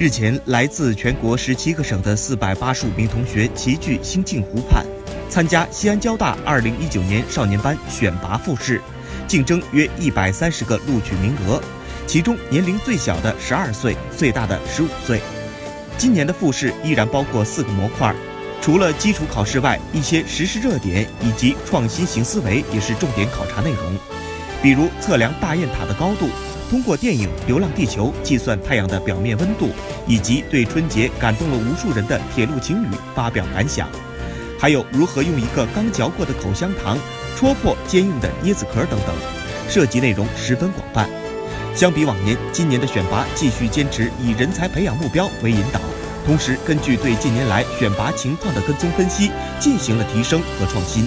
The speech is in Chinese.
日前，来自全国十七个省的四百八十五名同学齐聚兴庆湖畔，参加西安交大二零一九年少年班选拔复试，竞争约一百三十个录取名额，其中年龄最小的十二岁，最大的十五岁。今年的复试依然包括四个模块，除了基础考试外，一些时事热点以及创新型思维也是重点考察内容，比如测量大雁塔的高度。通过电影《流浪地球》计算太阳的表面温度，以及对春节感动了无数人的铁路情侣发表感想，还有如何用一个刚嚼过的口香糖戳破坚硬的椰子壳等等，涉及内容十分广泛。相比往年，今年的选拔继续坚持以人才培养目标为引导，同时根据对近年来选拔情况的跟踪分析，进行了提升和创新。